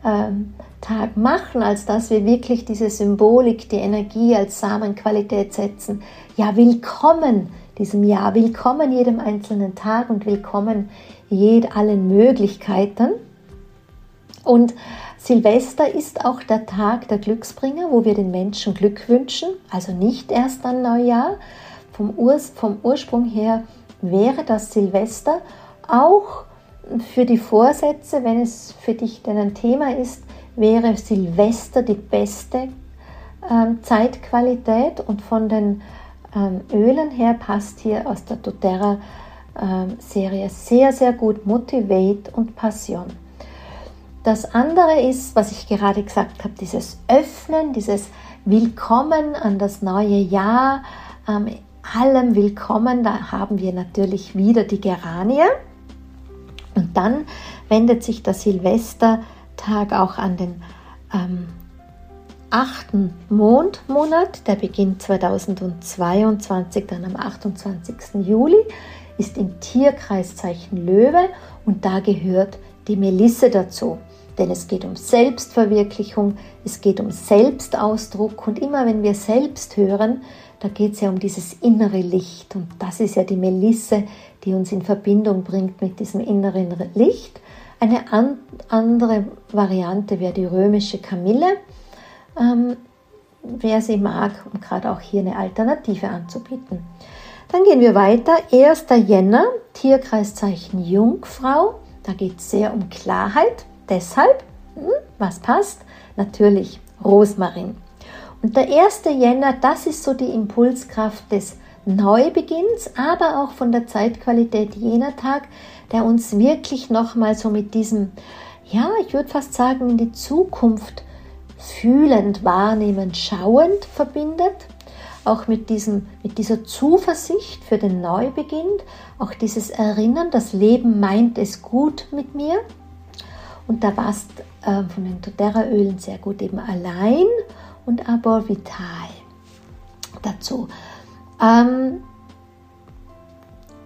ähm, Tag machen, als dass wir wirklich diese Symbolik, die Energie als Samenqualität setzen? Ja, willkommen diesem Jahr. Willkommen jedem einzelnen Tag und willkommen jed allen Möglichkeiten. Und Silvester ist auch der Tag der Glücksbringer, wo wir den Menschen Glück wünschen, also nicht erst an Neujahr. Vom, Urs, vom Ursprung her wäre das Silvester Auch für die Vorsätze, wenn es für dich denn ein Thema ist, wäre Silvester die beste ähm, Zeitqualität und von den ähm, Ölen her passt hier aus der doTERRA ähm, Serie sehr, sehr gut Motivate und Passion. Das andere ist, was ich gerade gesagt habe, dieses Öffnen, dieses Willkommen an das neue Jahr, ähm, allem Willkommen, da haben wir natürlich wieder die Geranie. Und dann wendet sich der Silvestertag auch an den ähm, achten Mondmonat, der beginnt 2022, dann am 28. Juli, ist im Tierkreiszeichen Löwe und da gehört die Melisse dazu. Denn es geht um Selbstverwirklichung, es geht um Selbstausdruck und immer wenn wir selbst hören, da geht es ja um dieses innere Licht und das ist ja die Melisse, die uns in Verbindung bringt mit diesem inneren Licht. Eine an andere Variante wäre die römische Kamille, ähm, wer sie mag, um gerade auch hier eine Alternative anzubieten. Dann gehen wir weiter. 1. Jänner, Tierkreiszeichen Jungfrau. Da geht es sehr um Klarheit. Deshalb, hm, was passt? Natürlich Rosmarin. Und der 1. Jänner, das ist so die Impulskraft des Neubeginns, aber auch von der Zeitqualität jener Tag, der uns wirklich nochmal so mit diesem, ja, ich würde fast sagen, in die Zukunft fühlend, wahrnehmend, schauend verbindet. Auch mit, diesem, mit dieser Zuversicht für den Neubeginn, auch dieses Erinnern, das Leben meint es gut mit mir. Und da passt äh, von den doTERRA-Ölen sehr gut eben allein und Arbor Vital dazu. Ähm,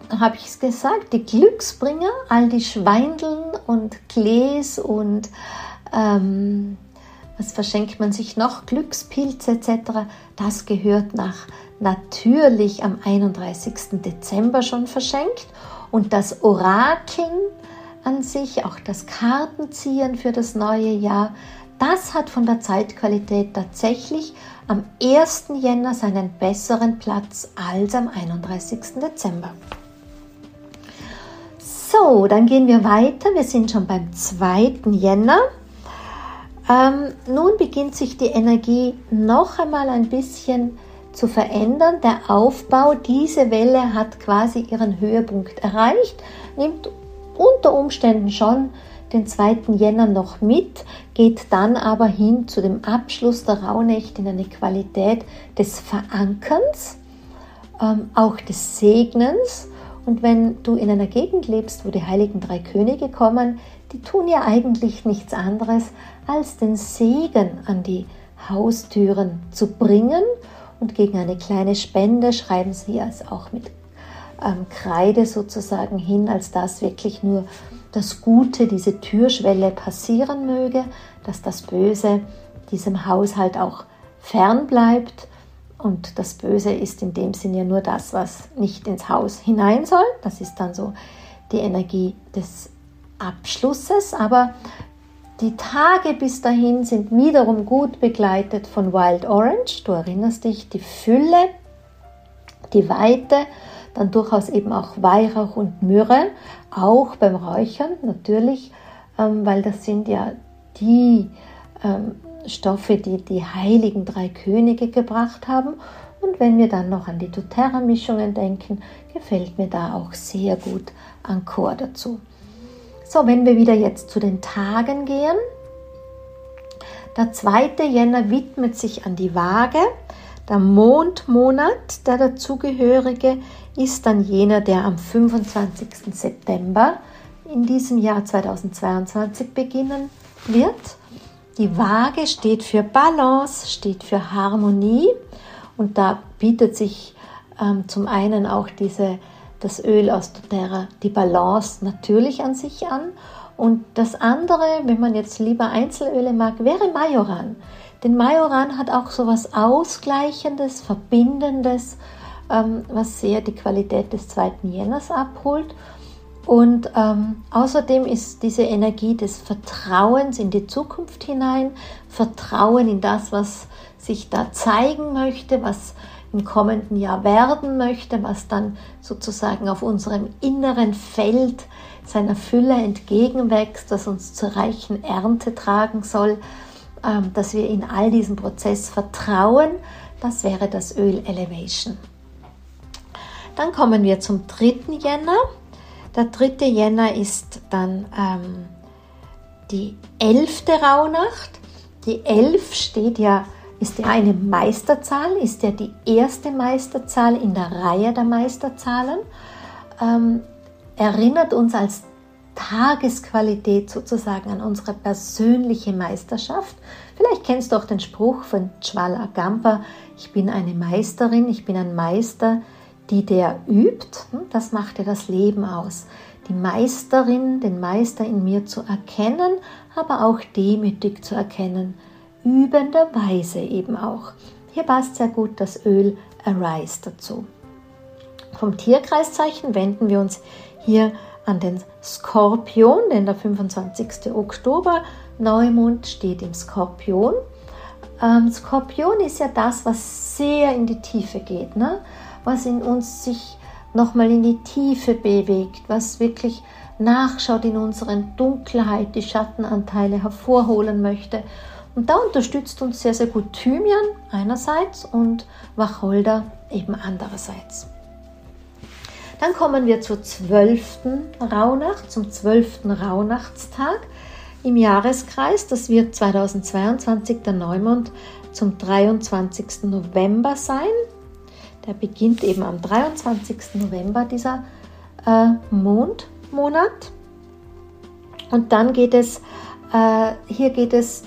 habe ich es gesagt, die Glücksbringer, all die Schweindeln und Gläs und ähm, was verschenkt man sich noch, Glückspilze etc., das gehört nach natürlich am 31. Dezember schon verschenkt und das Orakeln an sich, auch das Kartenziehen für das neue Jahr, das hat von der Zeitqualität tatsächlich am 1. Jänner seinen besseren Platz als am 31. Dezember. So, dann gehen wir weiter. Wir sind schon beim 2. Jänner. Ähm, nun beginnt sich die Energie noch einmal ein bisschen zu verändern. Der Aufbau, diese Welle hat quasi ihren Höhepunkt erreicht, nimmt unter Umständen schon den 2. Jänner noch mit, geht dann aber hin zu dem Abschluss der Rauhnächte in eine Qualität des Verankerns, ähm, auch des Segnens. Und wenn du in einer Gegend lebst, wo die heiligen drei Könige kommen, die tun ja eigentlich nichts anderes, als den Segen an die Haustüren zu bringen. Und gegen eine kleine Spende schreiben sie es auch mit ähm, Kreide sozusagen hin, als das wirklich nur das Gute, diese Türschwelle passieren möge, dass das Böse diesem Haushalt auch fern bleibt. Und das Böse ist in dem Sinne ja nur das, was nicht ins Haus hinein soll. Das ist dann so die Energie des Abschlusses. Aber die Tage bis dahin sind wiederum gut begleitet von Wild Orange. Du erinnerst dich, die Fülle, die Weite, dann durchaus eben auch Weihrauch und Myrrhe, auch beim Räuchern natürlich, ähm, weil das sind ja die ähm, Stoffe, die die heiligen drei Könige gebracht haben. Und wenn wir dann noch an die doTERRA-Mischungen denken, gefällt mir da auch sehr gut Ankor dazu. So, wenn wir wieder jetzt zu den Tagen gehen. Der 2. Jänner widmet sich an die Waage. Der Mondmonat, der dazugehörige, ist dann jener, der am 25. September in diesem Jahr 2022 beginnen wird. Die Waage steht für Balance, steht für Harmonie und da bietet sich ähm, zum einen auch diese das Öl aus doTERRA die Balance natürlich an sich an. Und das andere, wenn man jetzt lieber Einzelöle mag, wäre Majoran. Denn Majoran hat auch so was Ausgleichendes, Verbindendes, ähm, was sehr die Qualität des zweiten Jänners abholt. Und ähm, außerdem ist diese Energie des Vertrauens in die Zukunft hinein, Vertrauen in das, was sich da zeigen möchte, was im kommenden Jahr werden möchte, was dann sozusagen auf unserem inneren Feld seiner Fülle entgegenwächst, das uns zur reichen Ernte tragen soll, ähm, dass wir in all diesen Prozess vertrauen, das wäre das Öl Elevation. Dann kommen wir zum 3. Jänner. Der 3. Jänner ist dann ähm, die elfte Rauhnacht. Die 11 steht ja, ist ja eine Meisterzahl, ist ja die erste Meisterzahl in der Reihe der Meisterzahlen. Ähm, erinnert uns als Tagesqualität sozusagen an unsere persönliche Meisterschaft. Vielleicht kennst du auch den Spruch von Chwala Gampa, ich bin eine Meisterin, ich bin ein Meister, die der übt. Hm, das macht ja das Leben aus. Die Meisterin, den Meister in mir zu erkennen, aber auch demütig zu erkennen, übenderweise eben auch. Hier passt sehr gut das Öl Arise dazu. Vom Tierkreiszeichen wenden wir uns hier an den Skorpion, denn der 25. Oktober Neumond steht im Skorpion. Ähm, Skorpion ist ja das, was sehr in die Tiefe geht, ne? Was in uns sich nochmal in die Tiefe bewegt, was wirklich nachschaut in unseren Dunkelheit, die Schattenanteile hervorholen möchte. Und da unterstützt uns sehr, sehr gut Thymian einerseits und Wacholder eben andererseits. Dann kommen wir zur zwölften Rauhnacht, zum zwölften Rauhnachtstag im Jahreskreis. Das wird 2022 der Neumond zum 23. November sein. Der beginnt eben am 23. November, dieser äh, Mondmonat. Und dann geht es, äh, hier geht es,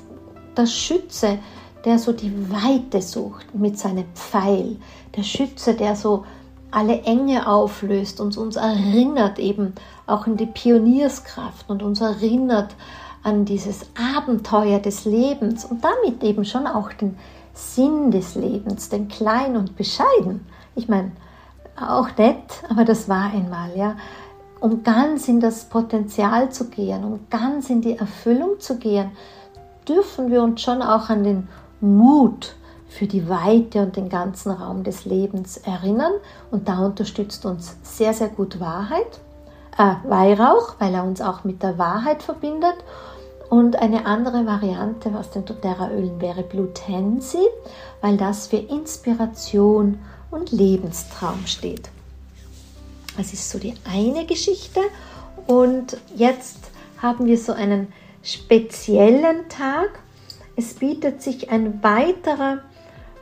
der Schütze, der so die Weite sucht mit seinem Pfeil. Der Schütze, der so alle Enge auflöst und uns erinnert eben auch an die Pionierskraft und uns erinnert an dieses Abenteuer des Lebens und damit eben schon auch den Sinn des Lebens, den klein und bescheiden. Ich meine, auch nett, aber das war einmal, ja. Um ganz in das Potenzial zu gehen, um ganz in die Erfüllung zu gehen, dürfen wir uns schon auch an den Mut für die Weite und den ganzen Raum des Lebens erinnern. Und da unterstützt uns sehr, sehr gut Wahrheit, äh, Weihrauch, weil er uns auch mit der Wahrheit verbindet und eine andere Variante aus den doTERRA-Ölen wäre Blutensi, weil das für Inspiration und Lebenstraum steht. Das ist so die eine Geschichte. Und jetzt haben wir so einen speziellen Tag. Es bietet sich ein weiterer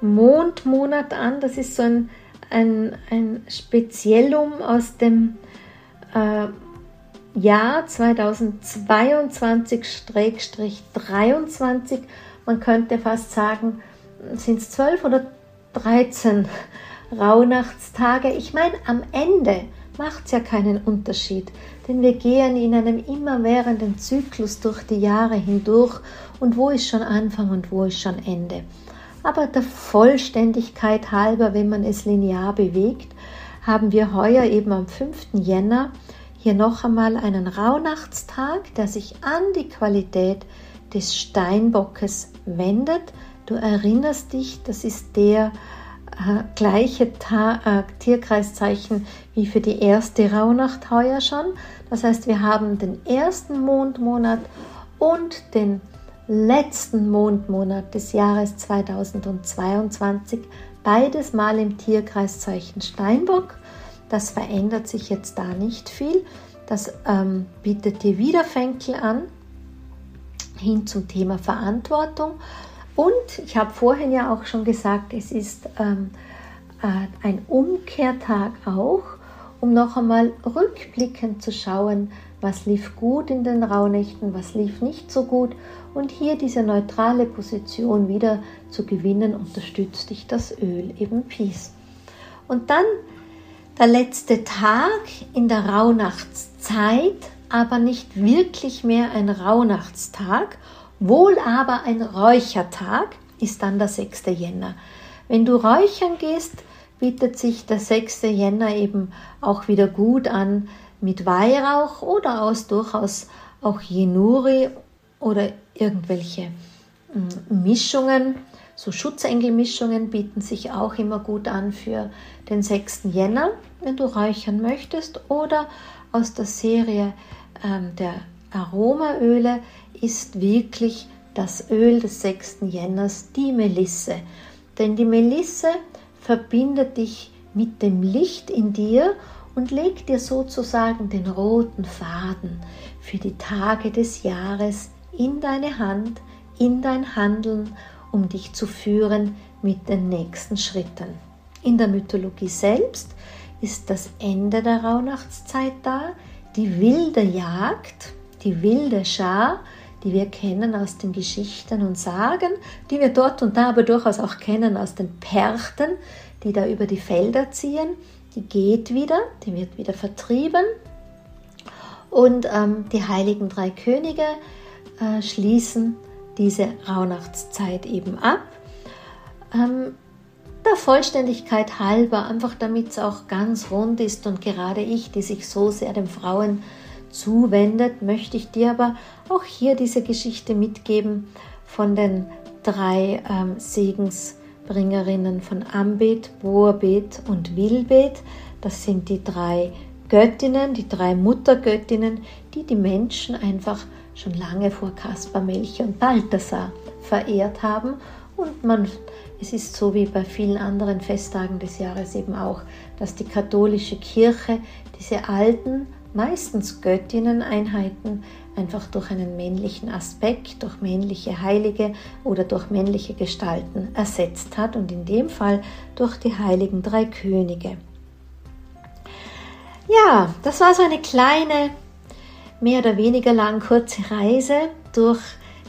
Mondmonat an. Das ist so ein, ein, ein Speziellum aus dem äh, Jahr 2022-23. Man könnte fast sagen, sind es 12 oder 13 Rauhnachtstage. Ich meine, am Ende macht es ja keinen Unterschied, denn wir gehen in einem immerwährenden Zyklus durch die Jahre hindurch und wo ist schon Anfang und wo ist schon Ende. Aber der Vollständigkeit halber, wenn man es linear bewegt, haben wir heuer eben am 5. Jänner hier noch einmal einen Rauhnachtstag, der sich an die Qualität des Steinbockes wendet. Du erinnerst dich, das ist der äh, gleiche Ta äh, Tierkreiszeichen wie für die erste Rauhnacht heuer schon. Das heißt, wir haben den ersten Mondmonat und den letzten Mondmonat des Jahres 2022, beides mal im Tierkreiszeichen Steinbock. Das verändert sich jetzt da nicht viel. Das ähm, bietet dir Wiederfenkel an, hin zum Thema Verantwortung. Und ich habe vorhin ja auch schon gesagt, es ist ähm, äh, ein Umkehrtag auch, um noch einmal rückblickend zu schauen, was lief gut in den Rauhnächten, was lief nicht so gut. Und hier diese neutrale Position wieder zu gewinnen, unterstützt dich das Öl, eben Peace. Und dann der letzte Tag in der Rauhnachtszeit, aber nicht wirklich mehr ein Rauhnachtstag, wohl aber ein Räuchertag, ist dann der 6. Jänner. Wenn du räuchern gehst, bietet sich der 6. Jänner eben auch wieder gut an mit Weihrauch oder aus durchaus auch Jenuri oder irgendwelche mm, Mischungen So Schutzengelmischungen bieten sich auch immer gut an für den 6. Jänner, wenn du räuchern möchtest. Oder aus der Serie ähm, der Aromaöle ist wirklich das Öl des 6. Jänners die Melisse. Denn die Melisse verbindet dich mit dem Licht in dir und legt dir sozusagen den roten Faden für die Tage des Jahres in deine Hand, in dein Handeln, um dich zu führen mit den nächsten Schritten. In der Mythologie selbst ist das Ende der Rauhnachtszeit da, die wilde Jagd, die wilde Schar, die wir kennen aus den Geschichten und Sagen, die wir dort und da aber durchaus auch kennen aus den Perchten, die da über die Felder ziehen, die geht wieder, die wird wieder vertrieben. Und ähm, die heiligen drei Könige äh, schließen diese Rauhnachtszeit eben ab. Ähm, der Vollständigkeit halber, einfach damit es auch ganz rund ist und gerade ich, die sich so sehr den Frauen zuwendet, möchte ich dir aber auch hier diese Geschichte mitgeben von den drei ähm, Segensbringerinnen von Ambet, Boabet und Wilbet. Das sind die drei Göttinnen, die drei Muttergöttinnen, die die Menschen einfach schon lange vor Kaspar, Melchior und Balthasar verehrt haben. Und man, es ist so wie bei vielen anderen Festtagen des Jahres eben auch, dass die katholische Kirche diese alten, meistens Göttinnen-Einheiten einfach durch einen männlichen Aspekt, durch männliche Heilige oder durch männliche Gestalten ersetzt hat und in dem Fall durch die heiligen drei Könige. Ja, das war so eine kleine mehr oder weniger lang kurze Reise durch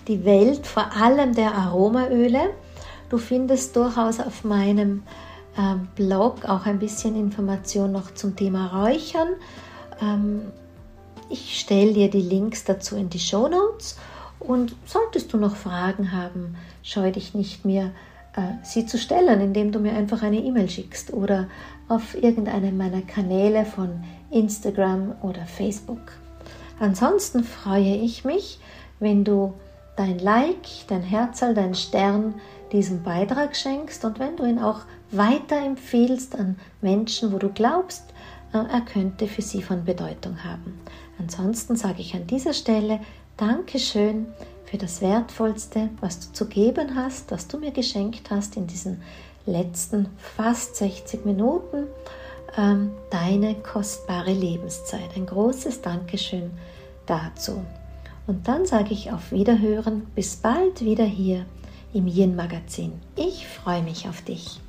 die Welt, vor allem der Aromaöle. Du findest durchaus auf meinem ähm, Blog auch ein bisschen Information noch zum Thema Räuchern. Ähm, ich stelle dir die Links dazu in die Show Notes und solltest du noch Fragen haben, scheu dich nicht mehr, äh, sie zu stellen, indem du mir einfach eine E-Mail schickst oder auf irgendeinem meiner Kanäle von Instagram oder Facebook. Ansonsten freue ich mich, wenn du dein Like, dein Herzl, dein Stern diesem Beitrag schenkst und wenn du ihn auch weiterempfehlst an Menschen, wo du glaubst, äh, er könnte für sie von Bedeutung haben. Ansonsten sage ich an dieser Stelle Dankeschön für das Wertvollste, was du zu geben hast, was du mir geschenkt hast in diesen letzten fast 60 Minuten ähm, deine kostbare Lebenszeit. Ein großes Dankeschön dazu. Und dann sage ich auf Wiederhören, bis bald wieder hier im Yin Magazin. Ich freue mich auf dich.